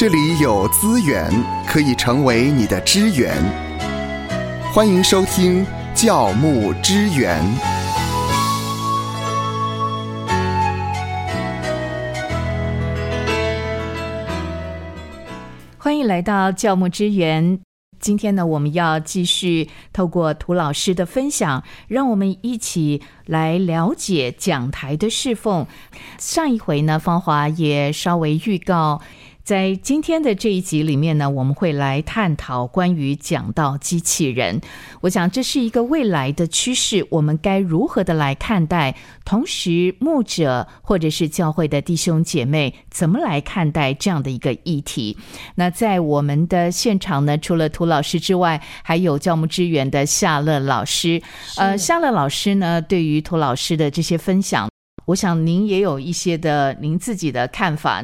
这里有资源可以成为你的支援。欢迎收听教牧支援。欢迎来到教牧支援。今天呢，我们要继续透过涂老师的分享，让我们一起来了解讲台的侍奉。上一回呢，芳华也稍微预告。在今天的这一集里面呢，我们会来探讨关于讲到机器人。我想这是一个未来的趋势，我们该如何的来看待？同时，牧者或者是教会的弟兄姐妹怎么来看待这样的一个议题？那在我们的现场呢，除了涂老师之外，还有教牧支援的夏乐老师。呃，夏乐老师呢，对于涂老师的这些分享，我想您也有一些的您自己的看法。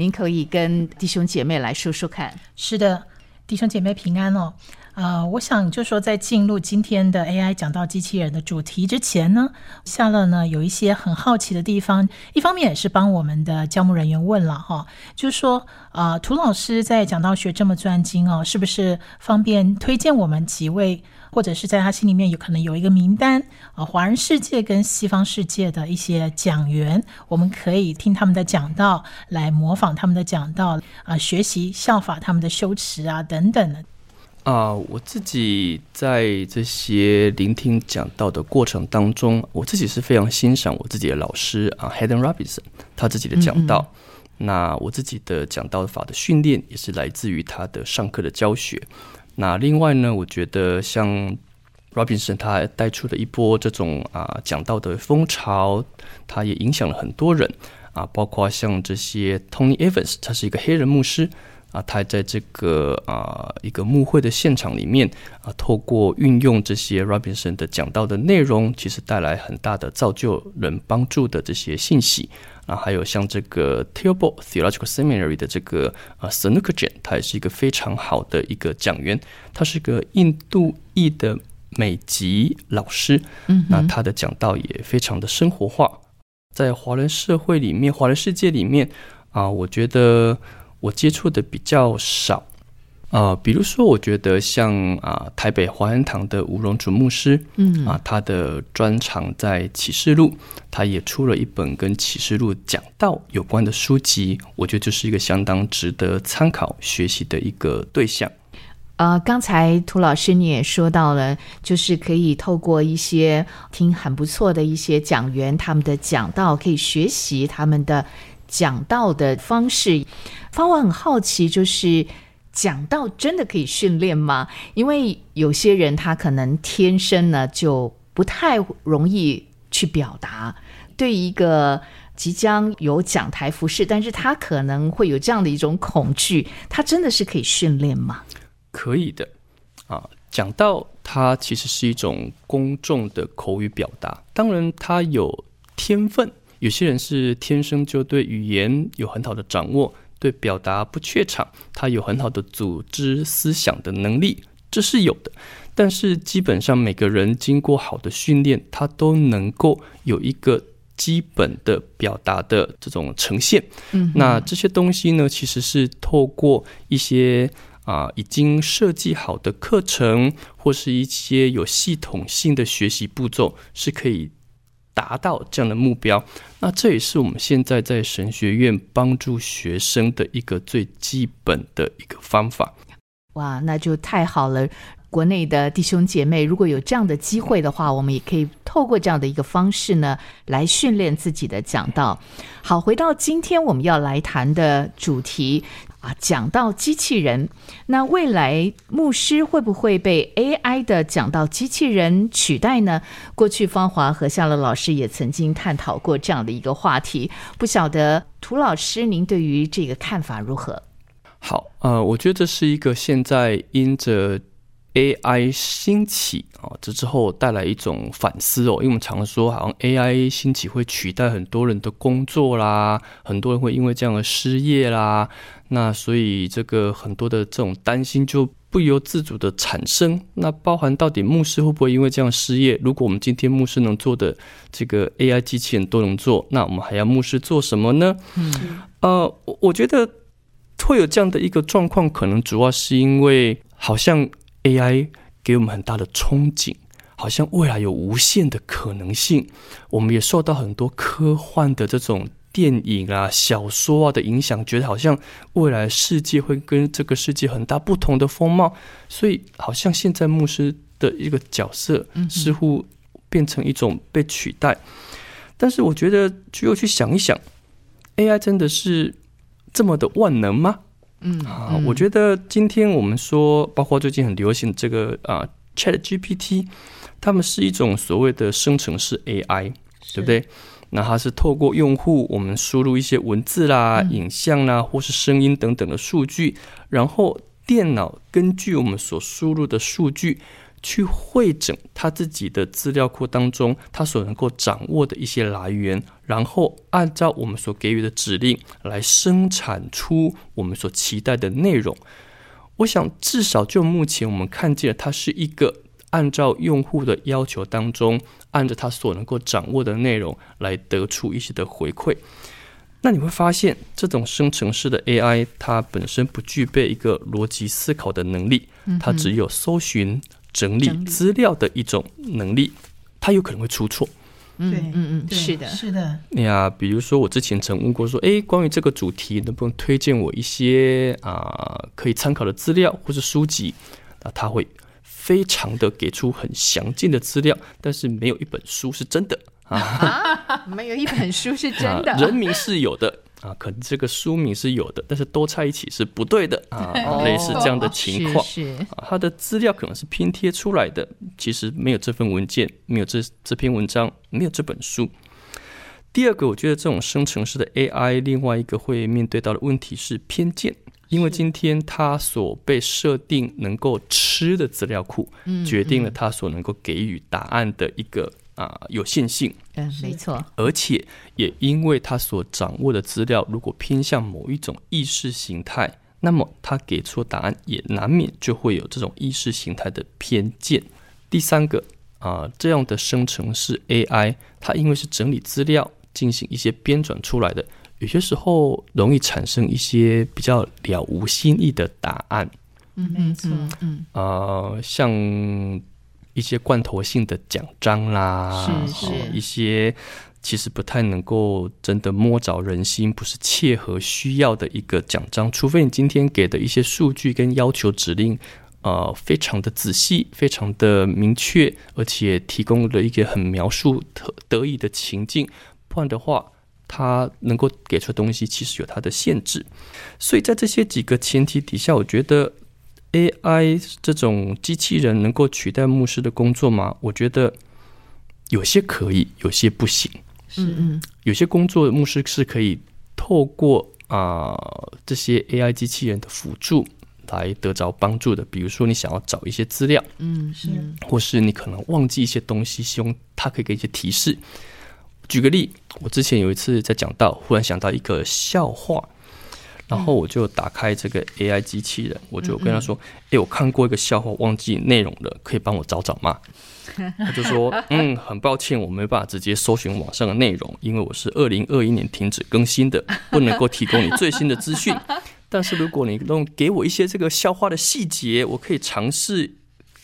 您可以跟弟兄姐妹来说说看。是的，弟兄姐妹平安哦。呃，我想就说在进入今天的 AI 讲到机器人的主题之前呢，夏乐呢有一些很好奇的地方。一方面也是帮我们的教牧人员问了哈，就是说啊，涂老师在讲道学这么专精哦，是不是方便推荐我们几位？或者是在他心里面有可能有一个名单啊，华人世界跟西方世界的一些讲员，我们可以听他们的讲道，来模仿他们的讲道啊，学习效法他们的修持啊等等的。啊，我自己在这些聆听讲道的过程当中，我自己是非常欣赏我自己的老师啊，Hayden Robinson 他自己的讲道。那我自己的讲道法的训练也是来自于他的上课的教学。那另外呢，我觉得像 Robinson 他还带出了一波这种啊讲道的风潮，他也影响了很多人啊，包括像这些 Tony Evans，他是一个黑人牧师啊，他在这个啊一个牧会的现场里面啊，透过运用这些 Robinson 的讲道的内容，其实带来很大的造就人帮助的这些信息。啊，还有像这个 Tilbo Theological Seminary 的这个呃 s a n u k a j a n 他也是一个非常好的一个讲员，他是个印度裔的美籍老师，嗯，那他的讲道也非常的生活化，在华人社会里面，华人世界里面啊，我觉得我接触的比较少。呃，比如说，我觉得像啊，台北华恩堂的吴荣祖牧师，嗯啊，他的专长在启示录，他也出了一本跟启示录讲道有关的书籍，我觉得这是一个相当值得参考学习的一个对象。呃，刚才涂老师你也说到了，就是可以透过一些听很不错的一些讲员他们的讲道，可以学习他们的讲道的方式。方我很好奇，就是。讲到真的可以训练吗？因为有些人他可能天生呢就不太容易去表达。对一个即将有讲台服饰，但是他可能会有这样的一种恐惧，他真的是可以训练吗？可以的啊，讲到它其实是一种公众的口语表达，当然他有天分，有些人是天生就对语言有很好的掌握。对表达不怯场，他有很好的组织思想的能力，这是有的。但是基本上每个人经过好的训练，他都能够有一个基本的表达的这种呈现。嗯，那这些东西呢，其实是透过一些啊已经设计好的课程，或是一些有系统性的学习步骤，是可以。达到这样的目标，那这也是我们现在在神学院帮助学生的一个最基本的一个方法。哇，那就太好了！国内的弟兄姐妹，如果有这样的机会的话，我们也可以透过这样的一个方式呢，来训练自己的讲道。好，回到今天我们要来谈的主题。啊，讲到机器人，那未来牧师会不会被 AI 的讲到机器人取代呢？过去芳华和夏乐老师也曾经探讨过这样的一个话题，不晓得涂老师您对于这个看法如何？好，呃，我觉得这是一个现在因着。AI 兴起啊，这之后带来一种反思哦，因为我们常说好像 AI 兴起会取代很多人的工作啦，很多人会因为这样的失业啦，那所以这个很多的这种担心就不由自主的产生。那包含到底牧师会不会因为这样失业？如果我们今天牧师能做的这个 AI 机器人都能做，那我们还要牧师做什么呢？嗯，呃，我我觉得。会有这样的一个状况，可能主要是因为好像 AI 给我们很大的憧憬，好像未来有无限的可能性。我们也受到很多科幻的这种电影啊、小说啊的影响，觉得好像未来世界会跟这个世界很大不同的风貌。所以，好像现在牧师的一个角色似乎变成一种被取代。但是，我觉得只有去想一想，AI 真的是。这么的万能吗？嗯啊，我觉得今天我们说，包括最近很流行这个啊，Chat GPT，他们是一种所谓的生成式 AI，对不对？那它是透过用户我们输入一些文字啦、影像啦，或是声音等等的数据，然后电脑根据我们所输入的数据。去会诊他自己的资料库当中，他所能够掌握的一些来源，然后按照我们所给予的指令来生产出我们所期待的内容。我想，至少就目前我们看见，它是一个按照用户的要求当中，按照他所能够掌握的内容来得出一些的回馈。那你会发现，这种生成式的 AI，它本身不具备一个逻辑思考的能力，它只有搜寻。整理资料的一种能力，它有可能会出错。嗯，嗯嗯，是的，是的。呀，比如说我之前曾问过说，哎，关于这个主题，能不能推荐我一些啊可以参考的资料或者书籍？那他会非常的给出很详尽的资料，但是没有一本书是真的 啊，没有一本书是真的，人名是有的。啊，可能这个书名是有的，但是都在一起是不对的啊，类似这样的情况。是啊，它的资料可能是拼贴出来的，其实没有这份文件，没有这这篇文章，没有这本书。第二个，我觉得这种生成式的 AI，另外一个会面对到的问题是偏见，因为今天它所被设定能够吃的资料库，决定了它所能够给予答案的一个。啊，有限性，嗯，没错，而且也因为他所掌握的资料，如果偏向某一种意识形态，那么他给出答案也难免就会有这种意识形态的偏见。第三个啊，这样的生成式 AI，它因为是整理资料进行一些编转出来的，有些时候容易产生一些比较了无新意的答案。嗯，没错，嗯，呃，像。一些罐头性的奖章啦，是是，一些其实不太能够真的摸着人心，不是切合需要的一个奖章。除非你今天给的一些数据跟要求指令，呃，非常的仔细，非常的明确，而且提供了一个很描述特得意的情境，不然的话，它能够给出的东西其实有它的限制。所以在这些几个前提底下，我觉得。AI 这种机器人能够取代牧师的工作吗？我觉得有些可以，有些不行。嗯嗯，有些工作牧师是可以透过啊这些 AI 机器人的辅助来得着帮助的。比如说，你想要找一些资料，嗯，是，或是你可能忘记一些东西，希望它可以给一些提示。举个例，我之前有一次在讲到，忽然想到一个笑话。然后我就打开这个 AI 机器人，我就跟他说：“哎，我看过一个笑话，忘记内容了，可以帮我找找吗？” 他就说：“嗯，很抱歉，我没办法直接搜寻网上的内容，因为我是二零二一年停止更新的，不能够提供你最新的资讯。但是如果你能给我一些这个笑话的细节，我可以尝试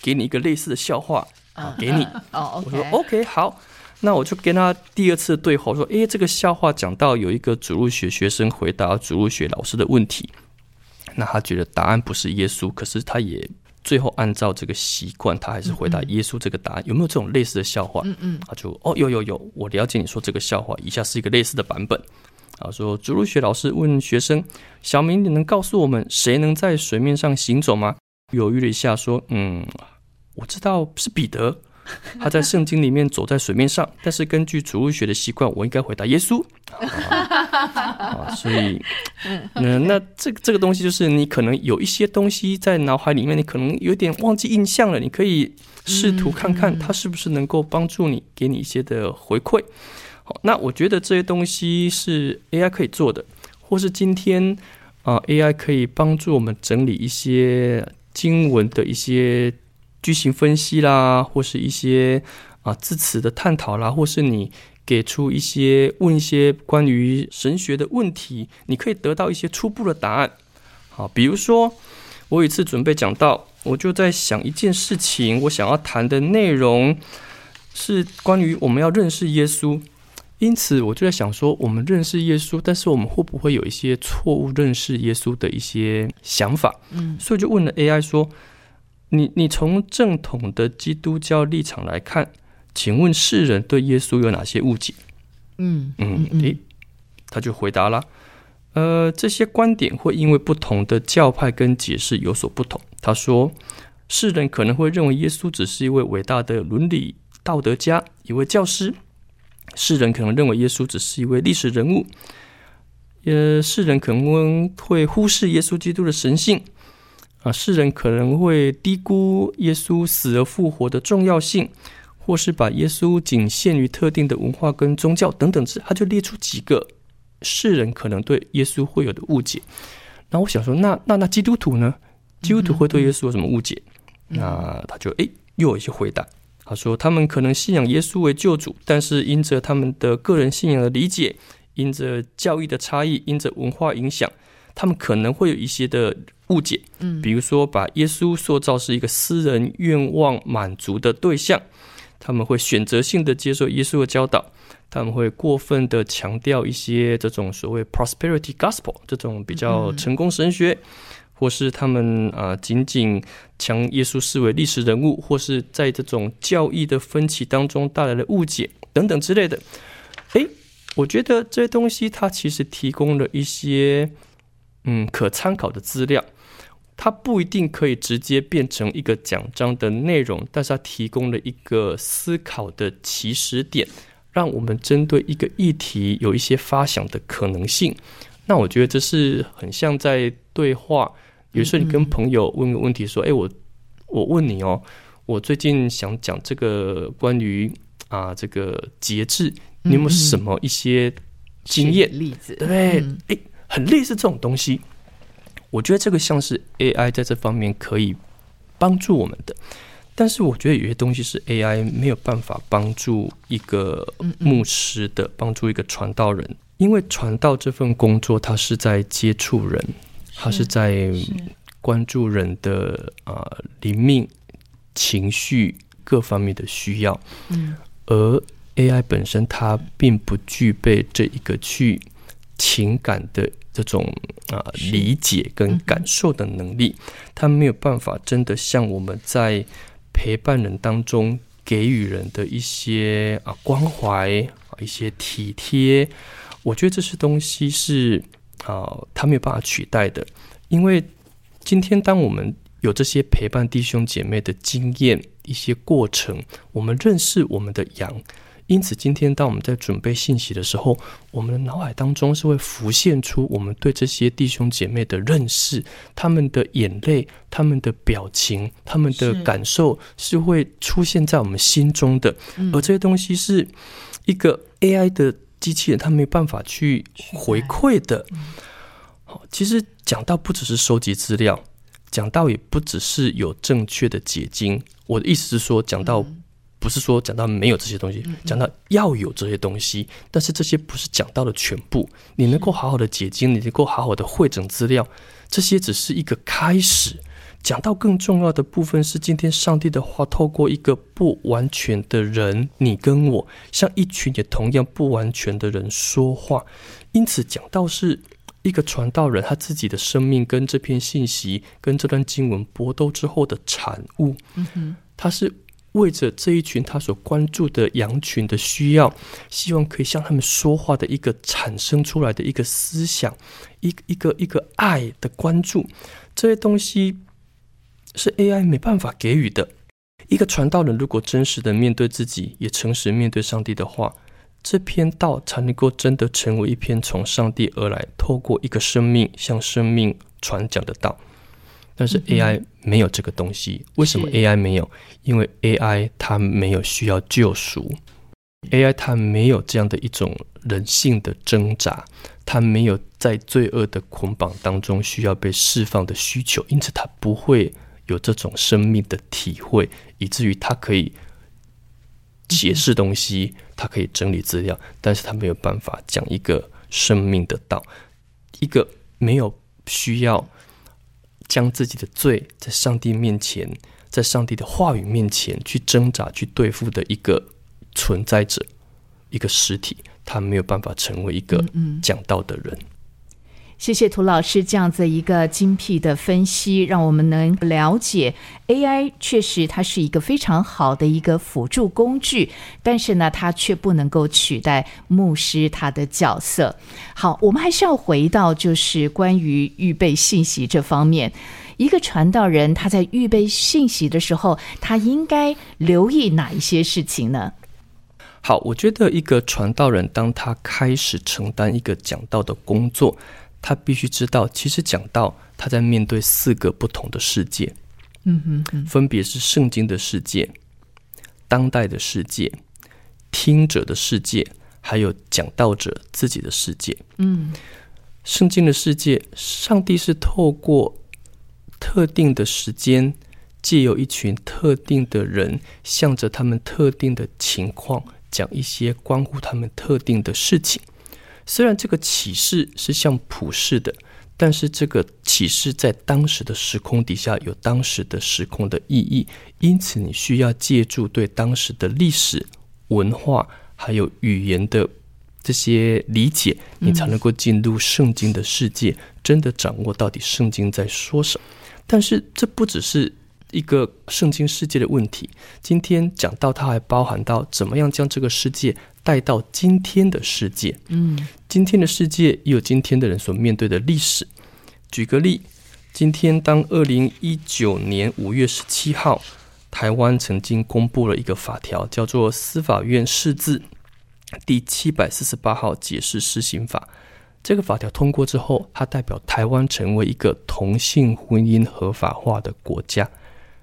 给你一个类似的笑话啊，给你。”哦，我说：“OK，好。”那我就跟他第二次对话，说：“诶，这个笑话讲到有一个主入学学生回答主入学老师的问题，那他觉得答案不是耶稣，可是他也最后按照这个习惯，他还是回答耶稣这个答案。有没有这种类似的笑话？”嗯嗯，他就哦，有有有，我了解你说这个笑话，以下是一个类似的版本。啊，说主入学老师问学生小明，你能告诉我们谁能在水面上行走吗？犹豫了一下，说：“嗯，我知道是彼得。” 他在圣经里面走在水面上，但是根据主物学的习惯，我应该回答耶稣 啊。所以，嗯，那这个这个东西就是你可能有一些东西在脑海里面，你可能有点忘记印象了。你可以试图看看它是不是能够帮助你，给你一些的回馈。好，那我觉得这些东西是 AI 可以做的，或是今天啊，AI 可以帮助我们整理一些经文的一些。句型分析啦，或是一些啊字词的探讨啦，或是你给出一些问一些关于神学的问题，你可以得到一些初步的答案。好，比如说我有一次准备讲到，我就在想一件事情，我想要谈的内容是关于我们要认识耶稣。因此，我就在想说，我们认识耶稣，但是我们会不会有一些错误认识耶稣的一些想法？嗯，所以就问了 AI 说：“你你从正统的基督教立场来看，请问世人对耶稣有哪些误解？”嗯嗯，诶，他就回答了：“呃，这些观点会因为不同的教派跟解释有所不同。”他说：“世人可能会认为耶稣只是一位伟大的伦理道德家，一位教师。”世人可能认为耶稣只是一位历史人物，呃，世人可能会忽视耶稣基督的神性，啊，世人可能会低估耶稣死而复活的重要性，或是把耶稣仅限于特定的文化跟宗教等等之，他就列出几个世人可能对耶稣会有的误解。那我想说，那那那基督徒呢？基督徒会对耶稣有什么误解？那他就诶，又有一些回答。他说：“他们可能信仰耶稣为救主，但是因着他们的个人信仰的理解，因着教义的差异，因着文化影响，他们可能会有一些的误解。嗯，比如说把耶稣塑造是一个私人愿望满足的对象，他们会选择性的接受耶稣的教导，他们会过分的强调一些这种所谓 prosperity gospel 这种比较成功神学。”或是他们啊，仅仅将耶稣视为历史人物，或是在这种教义的分歧当中带来的误解等等之类的。诶，我觉得这些东西它其实提供了一些嗯可参考的资料，它不一定可以直接变成一个奖章的内容，但是它提供了一个思考的起始点，让我们针对一个议题有一些发想的可能性。那我觉得这是很像在对话。比如说，你跟朋友问个问题，说：“哎，我我问你哦，我最近想讲这个关于啊这个节制，你有没有什么一些经验例子？对不对？哎，很类似这种东西。我觉得这个像是 AI 在这方面可以帮助我们的，但是我觉得有些东西是 AI 没有办法帮助一个牧师的，帮助一个传道人，因为传道这份工作，他是在接触人。他是在关注人的啊灵命、情绪各方面的需要，嗯，而 AI 本身它并不具备这一个去情感的这种啊理解跟感受的能力，他没有办法真的像我们在陪伴人当中给予人的一些啊关怀啊一些体贴，我觉得这些东西是。啊，他没有办法取代的，因为今天当我们有这些陪伴弟兄姐妹的经验、一些过程，我们认识我们的羊，因此今天当我们在准备信息的时候，我们的脑海当中是会浮现出我们对这些弟兄姐妹的认识，他们的眼泪、他们的表情、他们的感受是会出现在我们心中的，而这些东西是一个 AI 的。机器人它没办法去回馈的。好，其实讲到不只是收集资料，讲到也不只是有正确的解经。我的意思是说，讲到不是说讲到没有这些东西，讲到要有这些东西，但是这些不是讲到的全部。你能够好好的解经，你能够好好的会诊资料，这些只是一个开始。讲到更重要的部分是，今天上帝的话透过一个不完全的人，你跟我，像一群也同样不完全的人说话。因此，讲到是一个传道人他自己的生命跟这篇信息、跟这段经文搏斗之后的产物。嗯哼，他是为着这一群他所关注的羊群的需要，希望可以向他们说话的一个产生出来的一个思想，一一个一个爱的关注这些东西。是 AI 没办法给予的。一个传道人如果真实的面对自己，也诚实面对上帝的话，这篇道才能够真的成为一篇从上帝而来、透过一个生命向生命传讲的道。但是 AI 没有这个东西。为什么 AI 没有？因为 AI 它没有需要救赎，AI 它没有这样的一种人性的挣扎，它没有在罪恶的捆绑当中需要被释放的需求，因此它不会。有这种生命的体会，以至于它可以解释东西，它可以整理资料，但是它没有办法讲一个生命的道，一个没有需要将自己的罪在上帝面前，在上帝的话语面前去挣扎、去对付的一个存在者，一个实体，他没有办法成为一个讲道的人。谢谢涂老师这样子一个精辟的分析，让我们能了解 AI 确实它是一个非常好的一个辅助工具，但是呢，它却不能够取代牧师他的角色。好，我们还是要回到就是关于预备信息这方面，一个传道人他在预备信息的时候，他应该留意哪一些事情呢？好，我觉得一个传道人当他开始承担一个讲道的工作。他必须知道，其实讲到他在面对四个不同的世界，嗯哼，分别是圣经的世界、当代的世界、听者的世界，还有讲道者自己的世界。嗯，圣经的世界，上帝是透过特定的时间，借由一群特定的人，向着他们特定的情况，讲一些关乎他们特定的事情。虽然这个启示是像普世的，但是这个启示在当时的时空底下有当时的时空的意义，因此你需要借助对当时的历史文化还有语言的这些理解，你才能够进入圣经的世界，真的掌握到底圣经在说什么。但是这不只是一个圣经世界的问题，今天讲到它还包含到怎么样将这个世界。带到今天的世界，嗯，今天的世界也有今天的人所面对的历史。举个例，今天当二零一九年五月十七号，台湾曾经公布了一个法条，叫做《司法院释字第七百四十八号解释施行法》。这个法条通过之后，它代表台湾成为一个同性婚姻合法化的国家。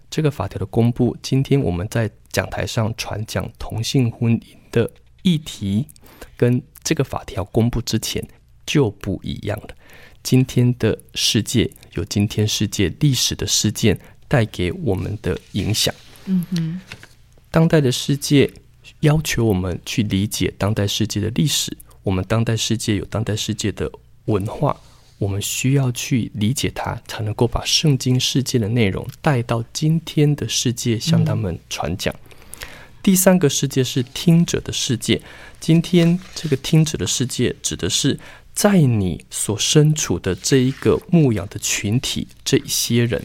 这个法条的公布，今天我们在讲台上传讲同性婚姻的。议题跟这个法条公布之前就不一样了。今天的世界有今天世界历史的事件带给我们的影响。嗯哼，当代的世界要求我们去理解当代世界的历史。我们当代世界有当代世界的文化，我们需要去理解它，才能够把圣经世界的内容带到今天的世界，向他们传讲。第三个世界是听者的世界。今天这个听者的世界，指的是在你所身处的这一个牧养的群体，这一些人，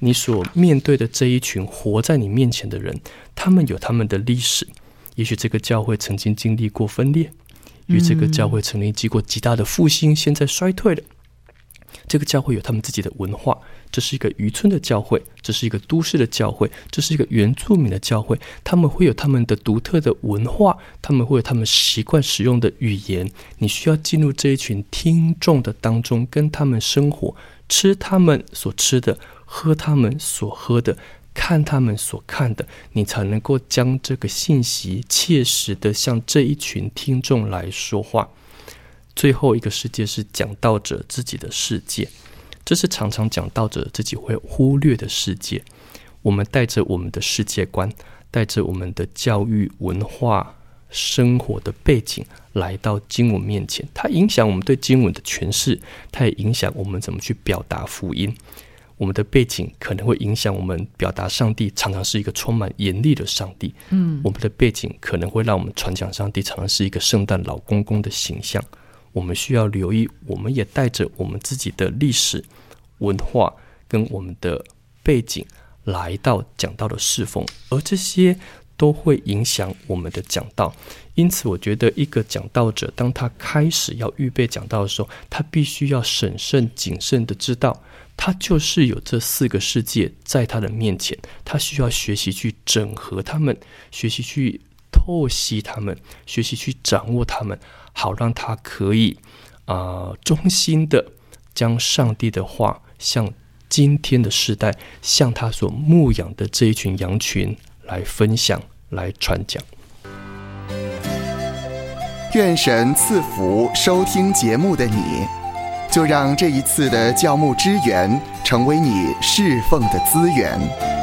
你所面对的这一群活在你面前的人，他们有他们的历史。也许这个教会曾经经历过分裂，与这个教会曾经经过极大的复兴，现在衰退了。这个教会有他们自己的文化。这是一个渔村的教会，这是一个都市的教会，这是一个原住民的教会。他们会有他们的独特的文化，他们会有他们习惯使用的语言。你需要进入这一群听众的当中，跟他们生活，吃他们所吃的，喝他们所喝的，看他们所看的，你才能够将这个信息切实的向这一群听众来说话。最后一个世界是讲道者自己的世界。这是常常讲道者自己会忽略的世界。我们带着我们的世界观，带着我们的教育、文化、生活的背景来到经文面前，它影响我们对经文的诠释，它也影响我们怎么去表达福音。我们的背景可能会影响我们表达上帝，常常是一个充满严厉的上帝。嗯，我们的背景可能会让我们传讲上帝，常常是一个圣诞老公公的形象。我们需要留意，我们也带着我们自己的历史文化跟我们的背景来到讲道的侍奉，而这些都会影响我们的讲道。因此，我觉得一个讲道者，当他开始要预备讲道的时候，他必须要审慎谨慎的知道，他就是有这四个世界在他的面前，他需要学习去整合他们，学习去透析他们，学习去掌握他们。好让他可以啊，衷心的将上帝的话向今天的时代，向他所牧养的这一群羊群来分享、来传讲。愿神赐福收听节目的你，就让这一次的教牧支援成为你侍奉的资源。